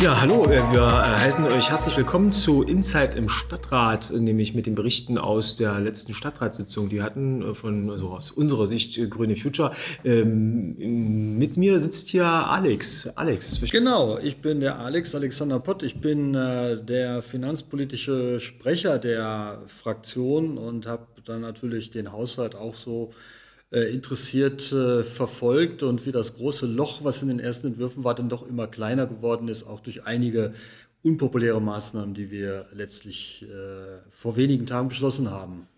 Ja, hallo, äh, wir äh, heißen euch herzlich willkommen zu Inside im Stadtrat, nämlich mit den Berichten aus der letzten Stadtratssitzung. Die hatten äh, von also aus unserer Sicht Grüne Future. Ähm, mit mir sitzt hier Alex. Alex. Genau, ich bin der Alex, Alexander Pott. Ich bin der finanzpolitische Sprecher der Fraktion und habe dann natürlich den Haushalt auch so interessiert äh, verfolgt und wie das große Loch, was in den ersten Entwürfen war, dann doch immer kleiner geworden ist, auch durch einige unpopuläre Maßnahmen, die wir letztlich äh, vor wenigen Tagen beschlossen haben.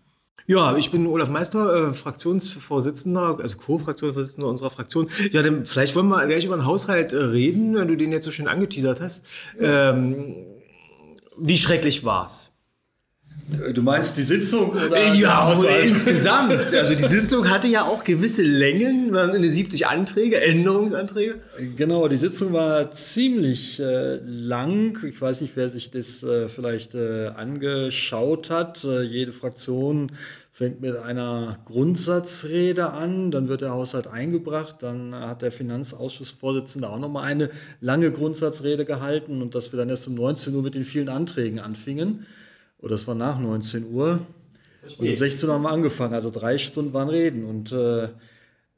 Ja, ich bin Olaf Meister, äh, Fraktionsvorsitzender, also Co-Fraktionsvorsitzender unserer Fraktion. Ja, dann vielleicht wollen wir gleich über den Haushalt äh, reden, wenn du den jetzt so schön angeteasert hast. Ähm, wie schrecklich war's? Du meinst die Sitzung oder? Ja, also insgesamt. Also die Sitzung hatte ja auch gewisse Längen, waren eine 70 Anträge, Änderungsanträge. Genau, die Sitzung war ziemlich äh, lang. Ich weiß nicht, wer sich das äh, vielleicht äh, angeschaut hat. Äh, jede Fraktion fängt mit einer Grundsatzrede an, dann wird der Haushalt eingebracht, dann hat der Finanzausschussvorsitzende auch nochmal eine lange Grundsatzrede gehalten und dass wir dann erst um 19 Uhr mit den vielen Anträgen anfingen oder es war nach 19 Uhr. Und um 16 Uhr haben wir angefangen, also drei Stunden waren Reden. Und äh,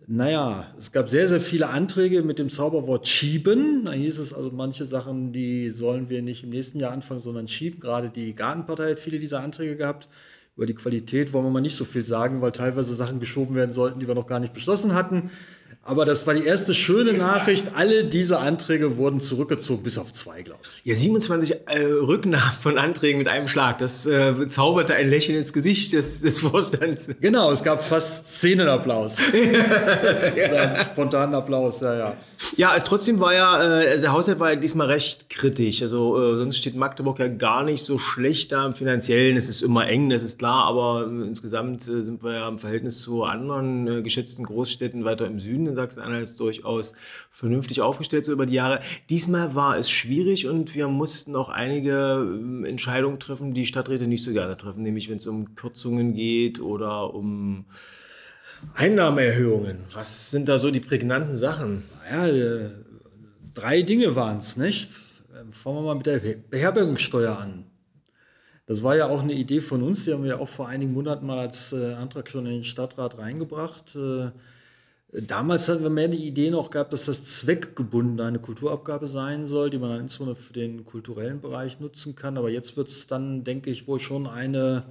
naja, es gab sehr, sehr viele Anträge mit dem Zauberwort schieben. Da hieß es also, manche Sachen, die sollen wir nicht im nächsten Jahr anfangen, sondern schieben. Gerade die Gartenpartei hat viele dieser Anträge gehabt. Über die Qualität wollen wir mal nicht so viel sagen, weil teilweise Sachen geschoben werden sollten, die wir noch gar nicht beschlossen hatten. Aber das war die erste schöne Nachricht. Alle diese Anträge wurden zurückgezogen, bis auf zwei, glaube ich. Ja, 27 äh, Rücknahmen von Anträgen mit einem Schlag. Das äh, zauberte ein Lächeln ins Gesicht des, des Vorstands. Genau, es gab fast Szenenapplaus. ja. Spontanen Applaus, ja, ja. Ja, es trotzdem war ja, äh, also der Haushalt war ja diesmal recht kritisch. Also äh, sonst steht Magdeburg ja gar nicht so schlecht da im Finanziellen. Es ist immer eng, das ist klar, aber äh, insgesamt äh, sind wir ja im Verhältnis zu anderen äh, geschätzten Großstädten weiter im Süden in Sachsen-Anhalt durchaus vernünftig aufgestellt so über die Jahre. Diesmal war es schwierig und wir mussten auch einige äh, Entscheidungen treffen, die Stadträte nicht so gerne treffen, nämlich wenn es um Kürzungen geht oder um Einnahmeerhöhungen. Was sind da so die prägnanten Sachen? Ja, äh, drei Dinge waren es, nicht? Ähm, fangen wir mal mit der Beherbergungssteuer an. Das war ja auch eine Idee von uns, die haben wir auch vor einigen Monaten mal als äh, Antrag schon in den Stadtrat reingebracht. Äh, damals hatten wir mehr die Idee noch gehabt, dass das zweckgebunden eine Kulturabgabe sein soll, die man dann insbesondere für den kulturellen Bereich nutzen kann. Aber jetzt wird es dann, denke ich, wohl schon eine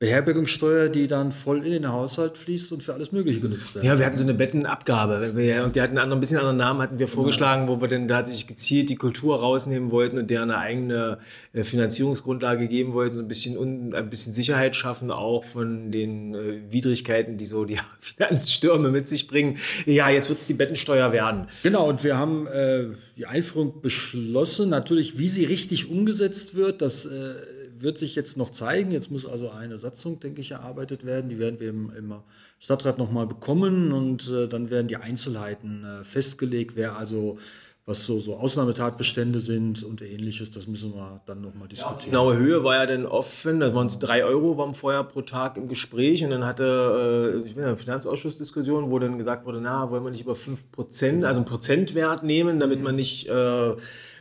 Beherbergungssteuer, die dann voll in den Haushalt fließt und für alles Mögliche genutzt wird. Ja, wir hatten so eine Bettenabgabe. und die hatten einen, ein bisschen anderen Namen, hatten wir vorgeschlagen, wo wir dann tatsächlich gezielt die Kultur rausnehmen wollten und deren eine eigene äh, Finanzierungsgrundlage geben wollten, so ein bisschen, ein bisschen Sicherheit schaffen, auch von den äh, Widrigkeiten, die so die Finanzstürme mit sich bringen. Ja, jetzt wird es die Bettensteuer werden. Genau, und wir haben äh, die Einführung beschlossen. Natürlich, wie sie richtig umgesetzt wird, das äh, wird sich jetzt noch zeigen. Jetzt muss also eine Satzung, denke ich, erarbeitet werden. Die werden wir im, im Stadtrat nochmal bekommen und äh, dann werden die Einzelheiten äh, festgelegt, wer also was so, so Ausnahmetatbestände sind und ähnliches, das müssen wir dann nochmal diskutieren. Ja, die genaue Höhe war ja dann offen, da waren es drei Euro, waren vorher pro Tag im Gespräch und dann hatte, äh, ich bin in einer Finanzausschussdiskussion, wo dann gesagt wurde, na, wollen wir nicht über 5 Prozent, also einen Prozentwert nehmen, damit man nicht äh,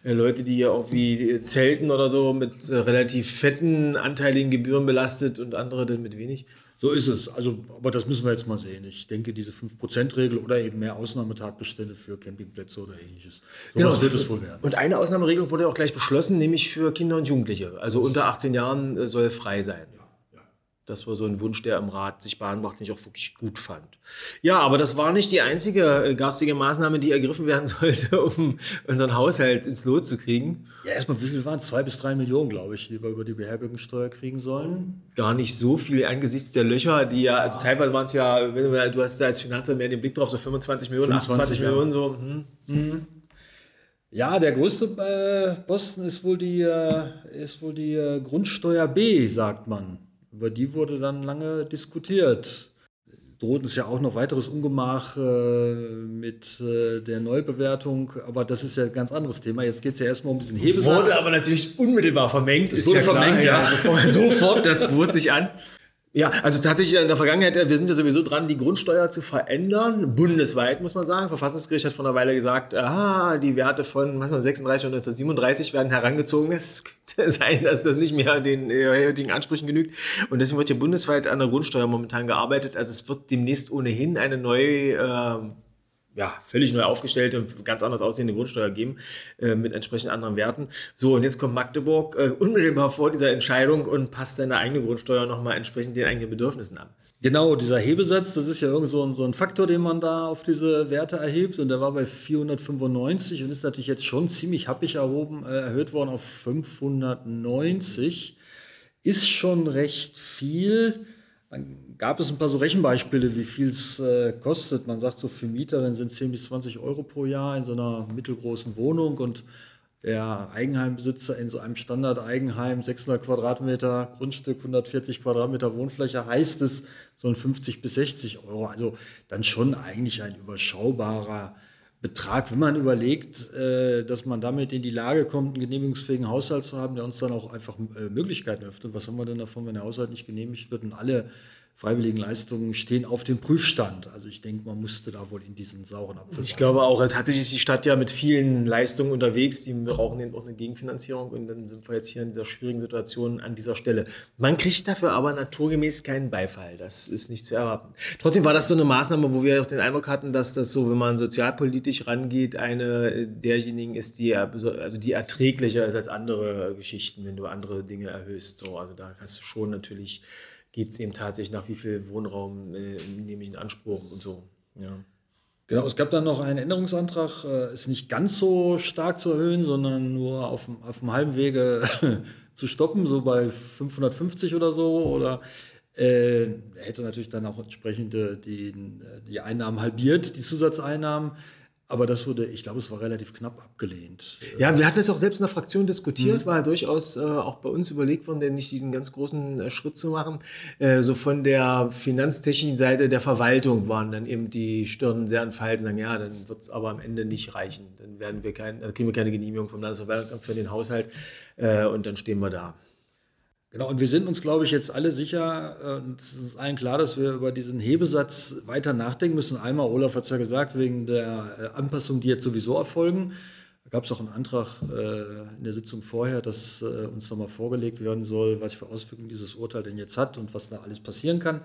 Leute, die ja auch wie Zelten oder so mit relativ fetten anteiligen Gebühren belastet und andere dann mit wenig. So ist es. Also, aber das müssen wir jetzt mal sehen. Ich denke, diese 5%-Regel oder eben mehr Ausnahmetatbestände für Campingplätze oder ähnliches. So genau. wird es wohl werden. Und eine Ausnahmeregelung wurde auch gleich beschlossen, nämlich für Kinder und Jugendliche. Also unter 18 Jahren äh, soll frei sein. Ja. Das war so ein Wunsch, der im Rat sich Bahn macht, den ich auch wirklich gut fand. Ja, aber das war nicht die einzige äh, garstige Maßnahme, die ergriffen werden sollte, um unseren Haushalt ins Lot zu kriegen. Ja, erstmal, wie viel waren es? Zwei bis drei Millionen, glaube ich, die wir über die Beherbergungssteuer kriegen sollen. Gar nicht so viel angesichts der Löcher, die ja, also teilweise waren es ja, wenn du, du hast da als Finanzamt mehr den Blick drauf, so 25 Millionen, 25, 28 ja. Millionen, so. Hm. Hm. Ja, der größte äh, Posten ist wohl die, äh, ist wohl die äh, Grundsteuer B, sagt man. Über die wurde dann lange diskutiert. Droht uns ja auch noch weiteres Ungemach äh, mit äh, der Neubewertung, aber das ist ja ein ganz anderes Thema. Jetzt geht es ja erstmal um diesen Hebesatz. Wurde aber natürlich unmittelbar vermengt. Es wurde ja vermengt, klar, ja. ja. Sofort, das bot sich an. Ja, also tatsächlich in der Vergangenheit, wir sind ja sowieso dran, die Grundsteuer zu verändern, bundesweit muss man sagen. Verfassungsgericht hat vor einer Weile gesagt, ah, die Werte von was man, 36 und 1937 werden herangezogen. Es könnte sein, dass das nicht mehr den äh, heutigen Ansprüchen genügt. Und deswegen wird hier bundesweit an der Grundsteuer momentan gearbeitet. Also es wird demnächst ohnehin eine neue äh, ja, völlig neu aufgestellte und ganz anders aussehende Grundsteuer geben, äh, mit entsprechend anderen Werten. So, und jetzt kommt Magdeburg äh, unmittelbar vor dieser Entscheidung und passt seine eigene Grundsteuer nochmal entsprechend den eigenen Bedürfnissen an. Genau, dieser Hebesatz, das ist ja irgend so ein, so ein Faktor, den man da auf diese Werte erhebt. Und der war bei 495 und ist natürlich jetzt schon ziemlich happig erhoben, äh, erhöht worden auf 590. Ist schon recht viel. Dann gab es ein paar so Rechenbeispiele, wie viel es äh, kostet. Man sagt so für Mieterinnen sind 10 bis 20 Euro pro Jahr in so einer mittelgroßen Wohnung und der Eigenheimbesitzer in so einem Standard-Eigenheim, 600 Quadratmeter Grundstück, 140 Quadratmeter Wohnfläche, heißt es so ein 50 bis 60 Euro. Also dann schon eigentlich ein überschaubarer Betrag, wenn man überlegt, äh, dass man damit in die Lage kommt, einen genehmigungsfähigen Haushalt zu haben, der uns dann auch einfach äh, Möglichkeiten öffnet. Was haben wir denn davon, wenn der Haushalt nicht genehmigt wird und alle freiwilligen Leistungen stehen auf dem Prüfstand. Also ich denke, man musste da wohl in diesen sauren Apfel. Ich glaube auch, es hat sich die Stadt ja mit vielen Leistungen unterwegs, die brauchen eben auch eine Gegenfinanzierung und dann sind wir jetzt hier in dieser schwierigen Situation an dieser Stelle. Man kriegt dafür aber naturgemäß keinen Beifall. Das ist nicht zu erwarten. Trotzdem war das so eine Maßnahme, wo wir auch den Eindruck hatten, dass das so, wenn man sozialpolitisch rangeht, eine derjenigen ist, die also die erträglicher ist als andere Geschichten, wenn du andere Dinge erhöhst. So, also da hast du schon natürlich geht es eben tatsächlich nach, wie viel Wohnraum äh, nehme ich in Anspruch und so. Ja. Genau, es gab dann noch einen Änderungsantrag, äh, es nicht ganz so stark zu erhöhen, sondern nur auf, auf dem halben Wege zu stoppen, so bei 550 oder so. Oder äh, hätte natürlich dann auch entsprechend die, die Einnahmen halbiert, die Zusatzeinnahmen. Aber das wurde, ich glaube, es war relativ knapp abgelehnt. Ja, wir hatten es auch selbst in der Fraktion diskutiert, mhm. war ja durchaus äh, auch bei uns überlegt worden, denn nicht diesen ganz großen äh, Schritt zu machen. Äh, so von der finanztechnischen Seite der Verwaltung waren dann eben die Stirnen sehr entfalten, sagen, ja, dann wird es aber am Ende nicht reichen. Dann werden wir kein, kriegen wir keine Genehmigung vom Landesverwaltungsamt für den Haushalt äh, und dann stehen wir da. Genau, und wir sind uns, glaube ich, jetzt alle sicher, äh, es ist allen klar, dass wir über diesen Hebesatz weiter nachdenken müssen. Einmal, Olaf hat es ja gesagt, wegen der äh, Anpassungen, die jetzt sowieso erfolgen. Da gab es auch einen Antrag äh, in der Sitzung vorher, dass uns nochmal vorgelegt werden soll, was für Auswirkungen dieses Urteil denn jetzt hat und was da alles passieren kann.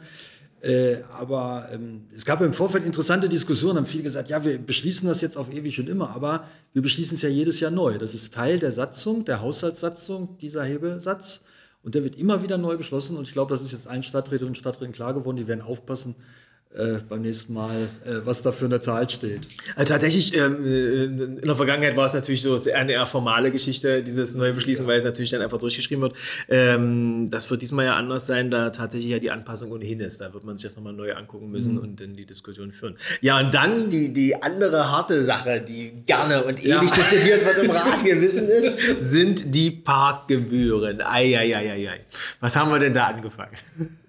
aber ähm, es gab im Vorfeld interessante Diskussionen, haben viele gesagt, ja, wir beschließen das jetzt auf ewig und immer, aber wir beschließen es ja jedes Jahr neu. Das ist Teil der Satzung, der Haushaltssatzung, dieser Hebesatz. Und der wird immer wieder neu beschlossen. Und ich glaube, das ist jetzt allen Stadträtinnen und Stadträten klar geworden. Die werden aufpassen, äh, beim nächsten Mal, äh, was da für eine Zahl steht. Also tatsächlich, ähm, äh, in der Vergangenheit war es natürlich so eine eher formale Geschichte, dieses neue Beschließen, weil es natürlich dann einfach durchgeschrieben wird. Ähm, das wird diesmal ja anders sein, da tatsächlich ja die Anpassung ohnehin ist. Da wird man sich das nochmal neu angucken müssen mhm. und dann die Diskussion führen. Ja, und dann die, die andere harte Sache, die gerne und ewig ja. diskutiert wird im Rat, wir wissen es, sind die Parkgebühren. Eieieiei. Was haben wir denn da angefangen?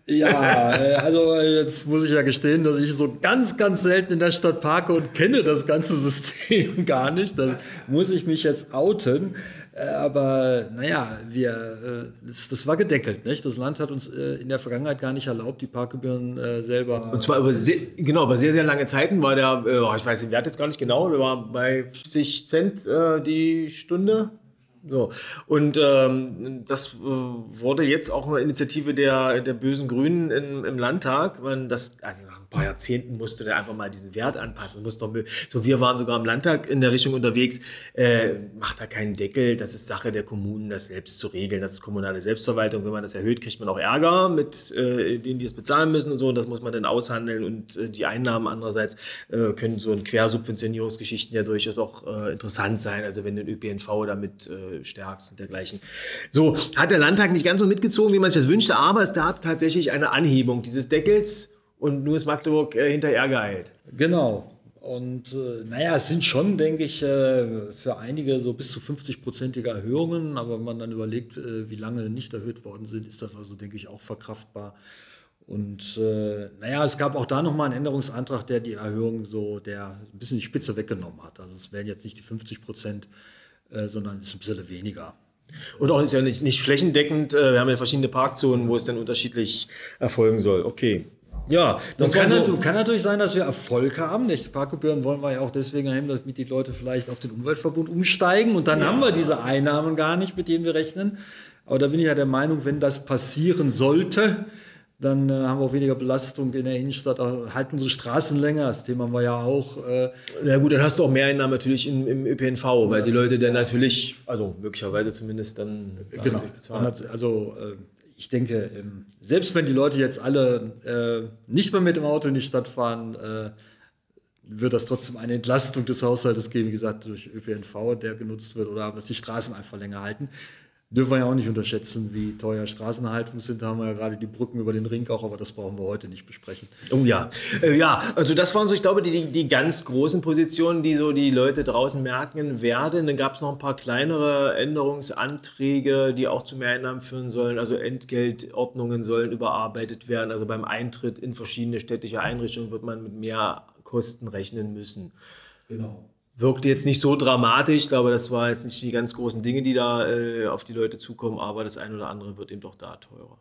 Ja, äh, also äh, jetzt muss ich ja gestehen, dass ich so ganz, ganz selten in der Stadt parke und kenne das ganze System gar nicht. Da muss ich mich jetzt outen. Äh, aber naja, wir, das, das war gedeckelt. Nicht? Das Land hat uns in der Vergangenheit gar nicht erlaubt, die Parkgebühren selber. Und zwar über sehr, genau, über sehr, sehr lange Zeiten war der, ich weiß den Wert jetzt gar nicht genau, war bei 50 Cent die Stunde. So. Und ähm, das äh, wurde jetzt auch eine Initiative der, der bösen Grünen im, im Landtag. Man das, also nach ein paar Jahrzehnten musste der einfach mal diesen Wert anpassen. Muss doch, so, wir waren sogar im Landtag in der Richtung unterwegs. Äh, macht da keinen Deckel. Das ist Sache der Kommunen, das selbst zu regeln. Das ist kommunale Selbstverwaltung. Wenn man das erhöht, kriegt man auch Ärger mit äh, denen, die es bezahlen müssen und so. Und das muss man dann aushandeln. Und äh, die Einnahmen andererseits äh, können so ein Quersubventionierungsgeschichten ja durchaus auch äh, interessant sein. Also wenn den ÖPNV damit stärkst und dergleichen. So, hat der Landtag nicht ganz so mitgezogen, wie man sich das wünschte, aber es gab tatsächlich eine Anhebung dieses Deckels und nun ist Magdeburg äh, hinterher geeilt. Genau. Und äh, naja, es sind schon, denke ich, äh, für einige so bis zu 50-prozentige Erhöhungen, aber wenn man dann überlegt, äh, wie lange nicht erhöht worden sind, ist das also, denke ich, auch verkraftbar. Und äh, naja, es gab auch da nochmal einen Änderungsantrag, der die Erhöhung so, der ein bisschen die Spitze weggenommen hat. Also es wären jetzt nicht die 50 Prozent, äh, sondern es ist ein bisschen weniger. Und auch ist ja nicht, nicht flächendeckend. äh, Wir haben ja verschiedene Parkzonen, wo es dann unterschiedlich erfolgen soll. Okay. Ja, Das kann, so, kann natürlich sein, dass wir Erfolg haben. Nicht? Parkgebühren wollen wir ja auch deswegen haben, damit die Leute vielleicht auf den Umweltverbund umsteigen. Und dann haben wir diese Einnahmen gar nicht, mit denen wir rechnen. Aber da bin ich ja der Meinung, wenn das passieren sollte, dann äh, haben wir auch weniger Belastung in der Innenstadt, halten unsere Straßen länger. Das Thema haben wir ja auch. Äh, Na gut, dann hast du auch Mehreinnahmen natürlich im, im ÖPNV, weil die Leute dann natürlich, also möglicherweise zumindest dann da Genau. bezahlen. Also äh, ich denke, ähm, selbst wenn die Leute jetzt alle äh, nicht mehr mit dem Auto in die Stadt fahren, äh, wird das trotzdem eine Entlastung des Haushaltes geben, wie gesagt, durch ÖPNV, der genutzt wird, oder dass die Straßen einfach länger halten. Dürfen wir ja auch nicht unterschätzen, wie teuer Straßenhaltung sind. Da haben wir ja gerade die Brücken über den Ring auch, aber das brauchen wir heute nicht besprechen. Oh ja. Äh, ja, also das waren so, ich glaube, die, die, die ganz großen Positionen, die so die Leute draußen merken werden. Dann gab es noch ein paar kleinere Änderungsanträge, die auch zu Mehreinnahmen führen sollen. Also Entgeltordnungen sollen überarbeitet werden. Also beim Eintritt in verschiedene städtische Einrichtungen wird man mit mehr Kosten rechnen müssen. Genau. Wirkte jetzt nicht so dramatisch. Ich glaube, das war jetzt nicht die ganz großen Dinge, die da äh, auf die Leute zukommen, aber das eine oder andere wird eben doch da teurer.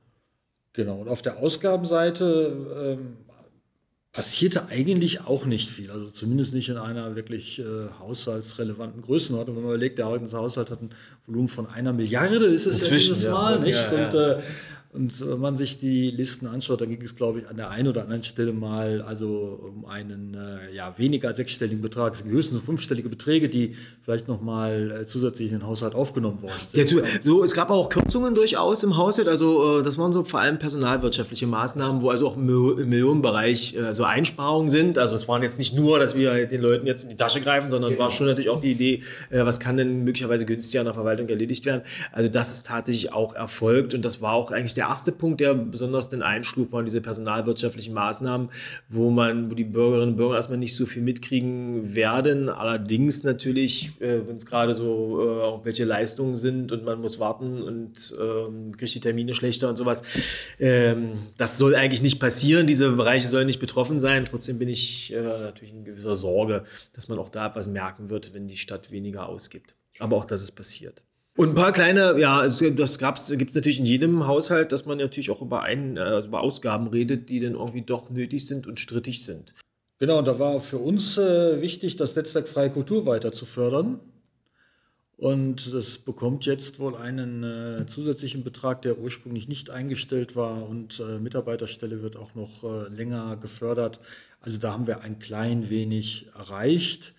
Genau. Und auf der Ausgabenseite ähm, passierte eigentlich auch nicht viel. Also zumindest nicht in einer wirklich äh, haushaltsrelevanten Größenordnung. Wenn man überlegt, der heutige Haushalt hat ein Volumen von einer Milliarde, ist es ja Inzwischen, dieses ja. Mal, nicht? Ja, ja. Und, äh, und wenn man sich die Listen anschaut, dann ging es, glaube ich, an der einen oder anderen Stelle mal also um einen äh, ja, weniger als sechsstelligen Betrag. Es sind höchstens fünfstellige Beträge, die vielleicht nochmal äh, zusätzlich in den Haushalt aufgenommen worden sind. Ja, so, es gab auch Kürzungen durchaus im Haushalt. Also äh, das waren so vor allem personalwirtschaftliche Maßnahmen, wo also auch im Mil- im Millionenbereich äh, so Einsparungen sind. Also es waren jetzt nicht nur, dass wir den Leuten jetzt in die Tasche greifen, sondern war schon natürlich auch die Idee, äh, was kann denn möglicherweise günstiger in der Verwaltung erledigt werden. Also das ist tatsächlich auch erfolgt und das war auch eigentlich der erste Punkt, der besonders den einschlug, waren diese personalwirtschaftlichen Maßnahmen, wo man, wo die Bürgerinnen und Bürger erstmal nicht so viel mitkriegen werden. Allerdings natürlich, äh, wenn es gerade so äh, welche Leistungen sind und man muss warten und ähm, kriegt die Termine schlechter und sowas. Ähm, das soll eigentlich nicht passieren. Diese Bereiche sollen nicht betroffen sein. Trotzdem bin ich äh, natürlich in gewisser Sorge, dass man auch da etwas merken wird, wenn die Stadt weniger ausgibt. Aber auch das ist passiert. Und ein paar kleine, ja, das gibt es natürlich in jedem Haushalt, dass man natürlich auch über, ein, äh, also über Ausgaben redet, die dann irgendwie doch nötig sind und strittig sind. Genau, und da war für uns äh, wichtig, das Netzwerk Freie Kultur weiter zu fördern. Und das bekommt jetzt wohl einen äh, zusätzlichen Betrag, der ursprünglich nicht eingestellt war. Und äh, Mitarbeiterstelle wird auch noch äh, länger gefördert. Also da haben wir ein klein wenig erreicht.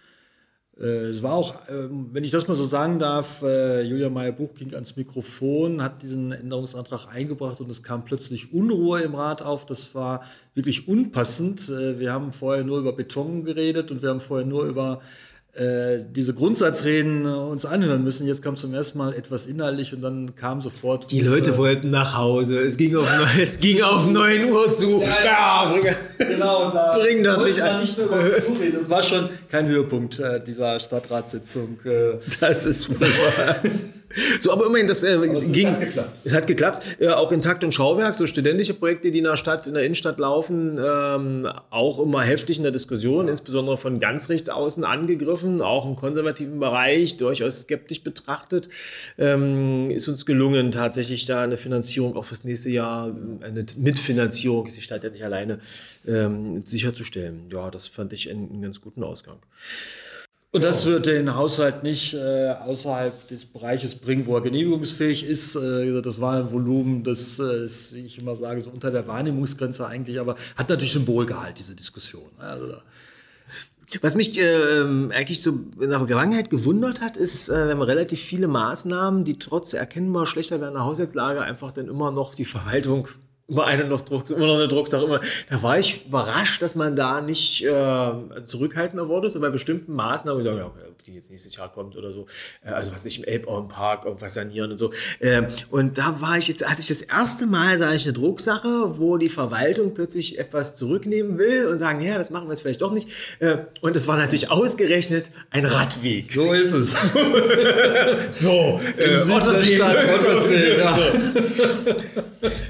Äh, Es war auch, ähm, wenn ich das mal so sagen darf, äh, Julia Meyer-Buch ging ans Mikrofon, hat diesen Änderungsantrag eingebracht und es kam plötzlich Unruhe im Rat auf. Das war wirklich unpassend. Äh, Wir haben vorher nur über Beton geredet und wir haben vorher nur über äh, diese Grundsatzreden äh, uns anhören müssen. Jetzt kam zum ersten Mal etwas inhaltlich und dann kam sofort. Die Leute wollten nach Hause. Es ging auf, es ging auf 9 Uhr zu. Ja, bring, Genau, da Bring das nicht an. Nicht nur. Das war schon kein Höhepunkt äh, dieser Stadtratssitzung. Äh, Das ist wunderbar. So, aber immerhin, das, äh, es ging. hat geklappt. Es hat geklappt. Äh, auch in Takt und Schauwerk, so studentische Projekte, die in der Stadt, in der Innenstadt laufen, ähm, auch immer heftig in der Diskussion, insbesondere von ganz rechts außen angegriffen, auch im konservativen Bereich, durchaus skeptisch betrachtet. Ähm, ist uns gelungen, tatsächlich da eine Finanzierung auch fürs nächste Jahr, äh, eine Mitfinanzierung, ist die Stadt ja nicht alleine, ähm, sicherzustellen. Ja, das fand ich einen, einen ganz guten Ausgang. Und das wird den Haushalt nicht äh, außerhalb des Bereiches bringen, wo er genehmigungsfähig ist. Äh, das Wahlvolumen, das äh, ist, wie ich immer sage, so unter der Wahrnehmungsgrenze eigentlich, aber hat natürlich Symbolgehalt, diese Diskussion. Also da, Was mich äh, ähm, eigentlich so in der Vergangenheit gewundert hat, ist, äh, wenn man relativ viele Maßnahmen, die trotz erkennbar schlechter werdender Haushaltslage einfach dann immer noch die Verwaltung immer eine noch Druck, immer noch eine Drucksache immer. Da war ich überrascht, dass man da nicht äh, zurückhaltender wurde, so bei bestimmten Maßnahmen, ich sage, ja, okay, ob die jetzt nächstes Jahr kommt oder so, äh, also was ich im Elbauenpark irgendwas sanieren und so. Äh, und da war ich jetzt, hatte ich das erste Mal, sage ich, eine Drucksache, wo die Verwaltung plötzlich etwas zurücknehmen will und sagen, ja, das machen wir jetzt vielleicht doch nicht. Äh, und es war natürlich ausgerechnet ein Radweg. so ist es. So, Im Süden der Stadt, Ottersleben, ja.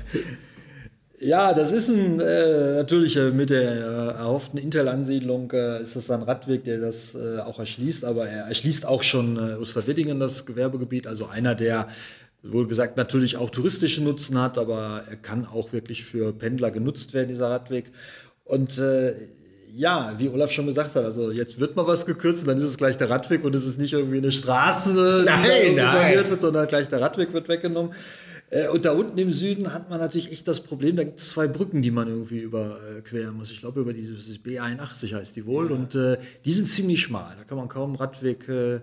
Ja, das ist ein, äh, natürlich äh, mit der äh, erhofften Intel-Ansiedlung äh, ist das ein Radweg, der das äh, auch erschließt, aber er erschließt auch schon äh, Osterweddingen, das Gewerbegebiet, also einer, der wohl gesagt natürlich auch touristische Nutzen hat, aber er kann auch wirklich für Pendler genutzt werden, dieser Radweg. Und äh, ja, wie Olaf schon gesagt hat, also jetzt wird mal was gekürzt, dann ist es gleich der Radweg und es ist nicht irgendwie eine Straße, nein, die nein. wird, sondern gleich der Radweg wird weggenommen. Äh, und da unten im Süden hat man natürlich echt das Problem, da gibt es zwei Brücken, die man irgendwie überqueren muss. Ich glaube, über dieses B81 heißt die wohl. Ja. Und äh, die sind ziemlich schmal. Da kann man kaum Radweg äh,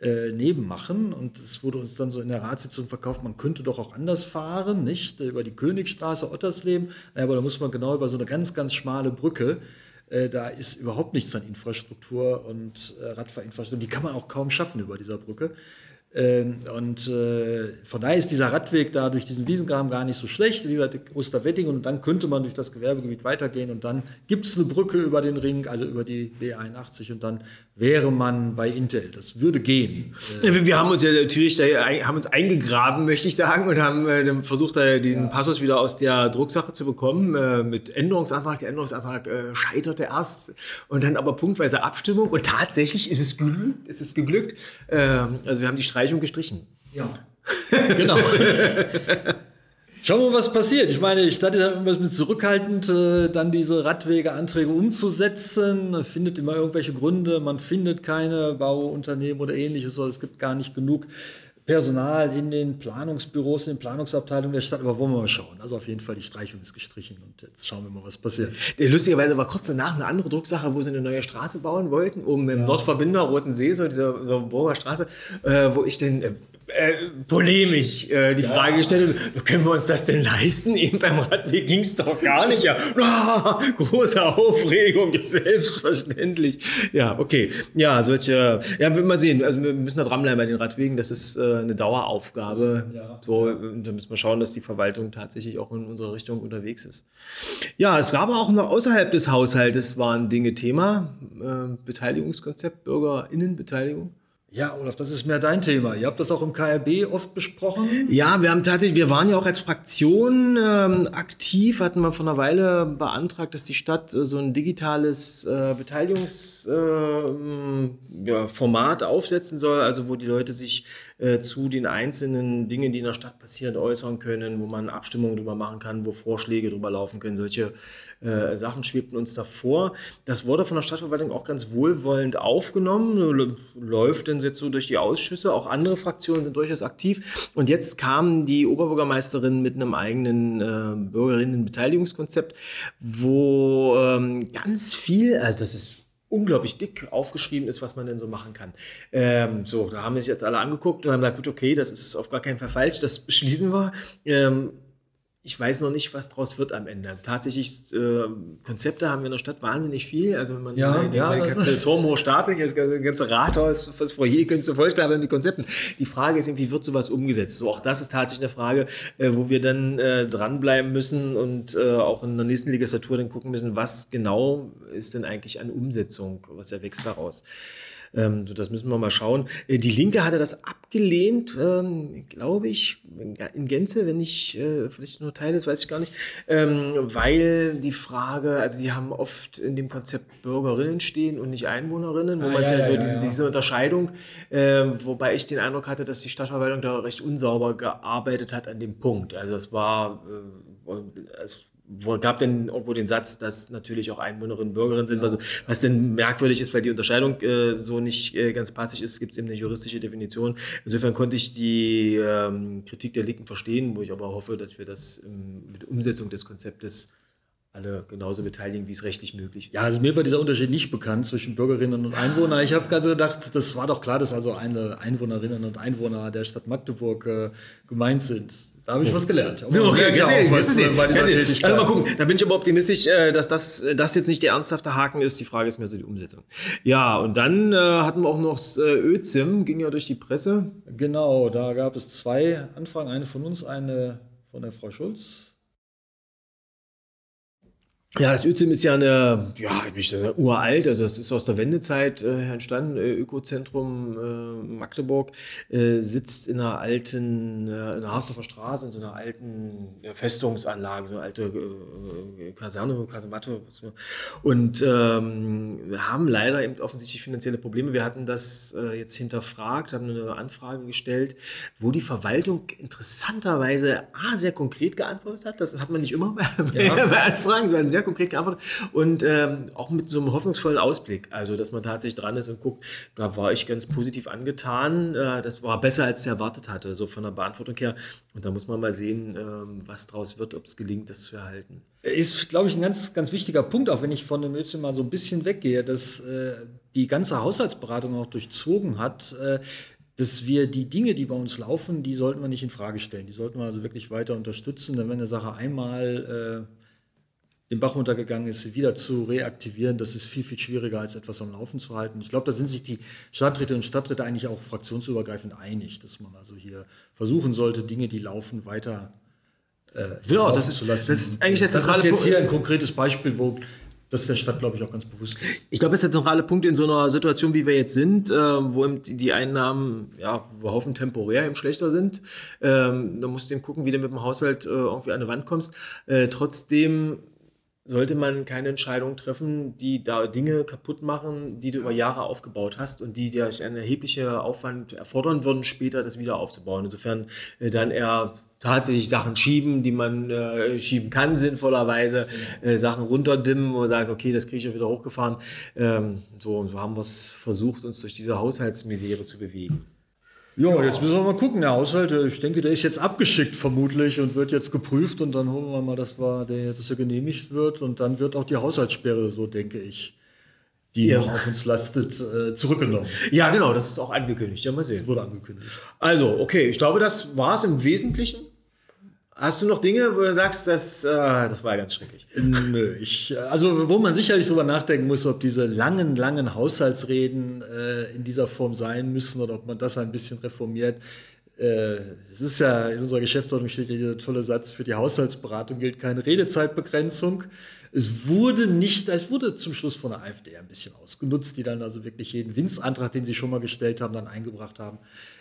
äh, neben machen. Und es wurde uns dann so in der Ratssitzung verkauft, man könnte doch auch anders fahren, nicht? Über die Königstraße, Ottersleben. Aber da muss man genau über so eine ganz, ganz schmale Brücke. Äh, da ist überhaupt nichts an Infrastruktur und äh, Radfahrinfrastruktur. Die kann man auch kaum schaffen über dieser Brücke. Ähm, und äh, von daher ist dieser Radweg da durch diesen Wiesengraben gar nicht so schlecht. Wie gesagt, Osterweddingen und dann könnte man durch das Gewerbegebiet weitergehen und dann gibt es eine Brücke über den Ring, also über die B81 und dann wäre man bei Intel. Das würde gehen. Äh, wir haben uns ja natürlich da, haben uns eingegraben, möchte ich sagen, und haben äh, versucht, da den ja. Passus wieder aus der Drucksache zu bekommen äh, mit Änderungsantrag. Der Änderungsantrag äh, scheiterte erst und dann aber punktweise Abstimmung und tatsächlich ist es geglückt. Ist es geglückt. Ähm, also wir haben die Streichung gestrichen. Ja. genau. Schauen wir mal, was passiert. Ich meine, Stadt ist immer mit zurückhaltend, äh, dann diese Radwegeanträge umzusetzen. Man findet immer irgendwelche Gründe, man findet keine Bauunternehmen oder ähnliches, oder es gibt gar nicht genug Personal in den Planungsbüros, in den Planungsabteilungen der Stadt. Aber wollen wir mal schauen. Also auf jeden Fall, die Streichung ist gestrichen und jetzt schauen wir mal, was passiert. Lustigerweise war kurz danach eine andere Drucksache, wo sie eine neue Straße bauen wollten, um im ja. Nordverbinder, Roten See, so dieser, dieser Burger Straße, äh, wo ich den äh, äh, polemisch äh, die ja. Frage gestellt, können wir uns das denn leisten? Eben beim Radweg ging es doch gar nicht. Ja, oh, große Aufregung, selbstverständlich. Ja, okay. Ja, solche, ja, mal sehen. Also wir müssen da dranbleiben bei den Radwegen. Das ist äh, eine Daueraufgabe. Ja. So, da müssen wir schauen, dass die Verwaltung tatsächlich auch in unsere Richtung unterwegs ist. Ja, es aber auch noch außerhalb des Haushaltes waren Dinge Thema. Äh, Beteiligungskonzept, Bürgerinnenbeteiligung. Ja, Olaf, das ist mehr dein Thema. Ihr habt das auch im KRB oft besprochen. Ja, wir haben tatsächlich, wir waren ja auch als Fraktion ähm, aktiv, hatten wir vor einer Weile beantragt, dass die Stadt äh, so ein digitales äh, Beteiligungsformat äh, ja, aufsetzen soll, also wo die Leute sich äh, zu den einzelnen Dingen, die in der Stadt passieren, äußern können, wo man Abstimmungen drüber machen kann, wo Vorschläge drüber laufen können. Solche äh, Sachen schwebten uns davor. Das wurde von der Stadtverwaltung auch ganz wohlwollend aufgenommen, läuft denn jetzt so durch die Ausschüsse. Auch andere Fraktionen sind durchaus aktiv. Und jetzt kam die Oberbürgermeisterin mit einem eigenen äh, Bürgerinnenbeteiligungskonzept, wo ähm, ganz viel, also das ist unglaublich dick aufgeschrieben ist, was man denn so machen kann. Ähm, so, da haben sich jetzt alle angeguckt und haben gesagt, gut, okay, das ist auf gar keinen Fall falsch, das beschließen wir. Ähm, ich weiß noch nicht, was daraus wird am Ende. Also tatsächlich, äh, Konzepte haben wir in der Stadt wahnsinnig viel. Also wenn man ja, die, ja, ganze Turm hoch startet, das ganze Rathaus, das Foyer könntest du vorstellen mit Konzepten. Die Frage ist, wie wird sowas umgesetzt? So, auch das ist tatsächlich eine Frage, äh, wo wir dann äh, dranbleiben müssen und äh, auch in der nächsten Legislatur dann gucken müssen, was genau ist denn eigentlich an Umsetzung, was erwächst daraus. Ähm, so, das müssen wir mal schauen. Äh, die Linke hatte das abgelehnt, ähm, glaube ich, in Gänze, wenn nicht äh, vielleicht nur Teil ist, weiß ich gar nicht, ähm, weil die Frage, also sie haben oft in dem Konzept Bürgerinnen stehen und nicht Einwohnerinnen, wo ah, man ja, ja, so ja, diese, diese, Unterscheidung, äh, wobei ich den Eindruck hatte, dass die Stadtverwaltung da recht unsauber gearbeitet hat an dem Punkt. Also es war, äh, es wo gab denn irgendwo den Satz, dass natürlich auch Einwohnerinnen und Bürgerinnen sind, also, was denn merkwürdig ist, weil die Unterscheidung äh, so nicht äh, ganz passig ist, gibt es eben eine juristische Definition. Insofern konnte ich die ähm, Kritik der Linken verstehen, wo ich aber hoffe, dass wir das ähm, mit Umsetzung des Konzeptes alle genauso beteiligen, wie es rechtlich möglich ist. Ja, also mir war dieser Unterschied nicht bekannt zwischen Bürgerinnen und Einwohnern. Ich habe also gedacht, das war doch klar, dass also eine Einwohnerinnen und Einwohner der Stadt Magdeburg äh, gemeint sind. Da habe ich was gelernt. So, okay, ja auch was, äh, bei dieser Also mal gucken, da bin ich aber optimistisch, äh, dass das, äh, das jetzt nicht der ernsthafte Haken ist. Die Frage ist mehr so die Umsetzung. Ja, und dann äh, hatten wir auch noch das ÖZIM, ging ja durch die Presse. Genau, da gab es zwei Anfragen, eine von uns, eine von der Frau Schulz. Ja, das Özim ist ja eine, ja, ich bin uralt, also das ist aus der Wendezeit äh, entstanden. Äh, Ökozentrum äh, Magdeburg äh, sitzt in einer alten, äh, in der Harsdorfer Straße, in so einer alten Festungsanlage, so eine alte äh, Kaserne, Kasematte. Und ähm, wir haben leider eben offensichtlich finanzielle Probleme. Wir hatten das jetzt hinterfragt, haben eine Anfrage gestellt, wo die Verwaltung interessanterweise A, sehr konkret geantwortet hat. Das hat man nicht immer bei, ja. bei Anfragen, sondern sehr konkret geantwortet und ähm, auch mit so einem hoffnungsvollen Ausblick. Also, dass man tatsächlich dran ist und guckt, da war ich ganz positiv angetan. Äh, das war besser, als ich erwartet hatte, so von der Beantwortung her. Und da muss man mal sehen, ähm, was draus wird, ob es gelingt, das zu erhalten. Ist, glaube ich, ein ganz, ganz wichtiger Punkt, auch wenn ich von dem Ötze mal so ein bisschen weggehe, dass äh, die ganze Haushaltsberatung auch durchzogen hat, äh, dass wir die Dinge, die bei uns laufen, die sollten wir nicht in Frage stellen. Die sollten wir also wirklich weiter unterstützen. Denn wenn eine Sache einmal äh, den Bach runtergegangen ist, wieder zu reaktivieren, das ist viel, viel schwieriger, als etwas am Laufen zu halten. Ich glaube, da sind sich die Stadträte und Stadträte eigentlich auch fraktionsübergreifend einig, dass man also hier versuchen sollte, Dinge, die laufen, weiter äh, ja, das ist, zu lassen. Das ist eigentlich der Das ist jetzt hier ein konkretes Beispiel, wo das der Stadt, glaube ich, auch ganz bewusst ist. Ich glaube, das ist der zentrale Punkt in so einer Situation, wie wir jetzt sind, äh, wo die Einnahmen, ja, wir hoffen, temporär eben schlechter sind. Ähm, da musst du eben gucken, wie du mit dem Haushalt äh, irgendwie an die Wand kommst. Äh, trotzdem sollte man keine Entscheidung treffen, die da Dinge kaputt machen, die du über Jahre aufgebaut hast und die dir einen erheblichen Aufwand erfordern würden, später das wieder aufzubauen. Insofern äh, dann eher tatsächlich Sachen schieben, die man äh, schieben kann, sinnvollerweise, äh, Sachen runterdimmen und sagen, okay, das kriege ich ja wieder hochgefahren. Ähm, so, so haben wir es versucht, uns durch diese Haushaltsmisere zu bewegen. Ja, jetzt müssen wir mal gucken. Der Haushalt, ich denke, der ist jetzt abgeschickt vermutlich und wird jetzt geprüft und dann hoffen wir mal, dass, wir, dass er genehmigt wird und dann wird auch die Haushaltssperre, so denke ich, die ja. auf uns lastet, äh, zurückgenommen. Ja, genau, das ist auch angekündigt. Ja, mal sehen. Das wurde angekündigt. Also, okay, ich glaube, das war es im Wesentlichen. Hast du noch Dinge, wo du sagst, das, äh, das war ganz schrecklich? Nö, ich, also wo man sicherlich drüber nachdenken muss, ob diese langen, langen Haushaltsreden äh, in dieser Form sein müssen oder ob man das ein bisschen reformiert. Äh, es ist ja in unserer Geschäftsordnung steht ja dieser tolle Satz: Für die Haushaltsberatung gilt keine Redezeitbegrenzung. Es wurde nicht, es wurde zum Schluss von der AfD ein bisschen ausgenutzt, die dann also wirklich jeden Winzantrag, den sie schon mal gestellt haben, dann eingebracht haben.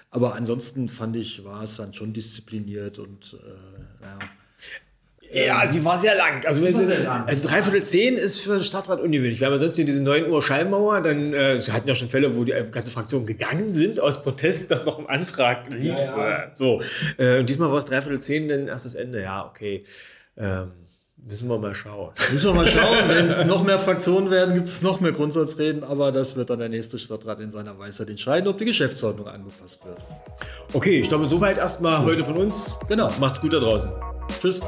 Aber ansonsten fand ich, war es dann schon diszipliniert und äh, ja. Ja, sie war sehr lang. Also, sehr lang. also dreiviertel zehn ist für den Stadtrat ungewöhnlich. Wir haben ja sonst hier diese 9 Uhr Schallmauer, dann äh, sie hatten ja schon Fälle, wo die ganze Fraktion gegangen sind aus Protest, dass noch ein Antrag lief. Ja, ja. So. Äh, und diesmal war es dreiviertel zehn, dann erst das Ende. Ja, okay. Ähm, Müssen wir mal schauen. Müssen wir mal schauen. Wenn es noch mehr Fraktionen werden, gibt es noch mehr Grundsatzreden. Aber das wird dann der nächste Stadtrat in seiner Weisheit entscheiden, ob die Geschäftsordnung angepasst wird. Okay, ich glaube, soweit erstmal heute von uns. Genau. Macht's gut da draußen. Tschüss.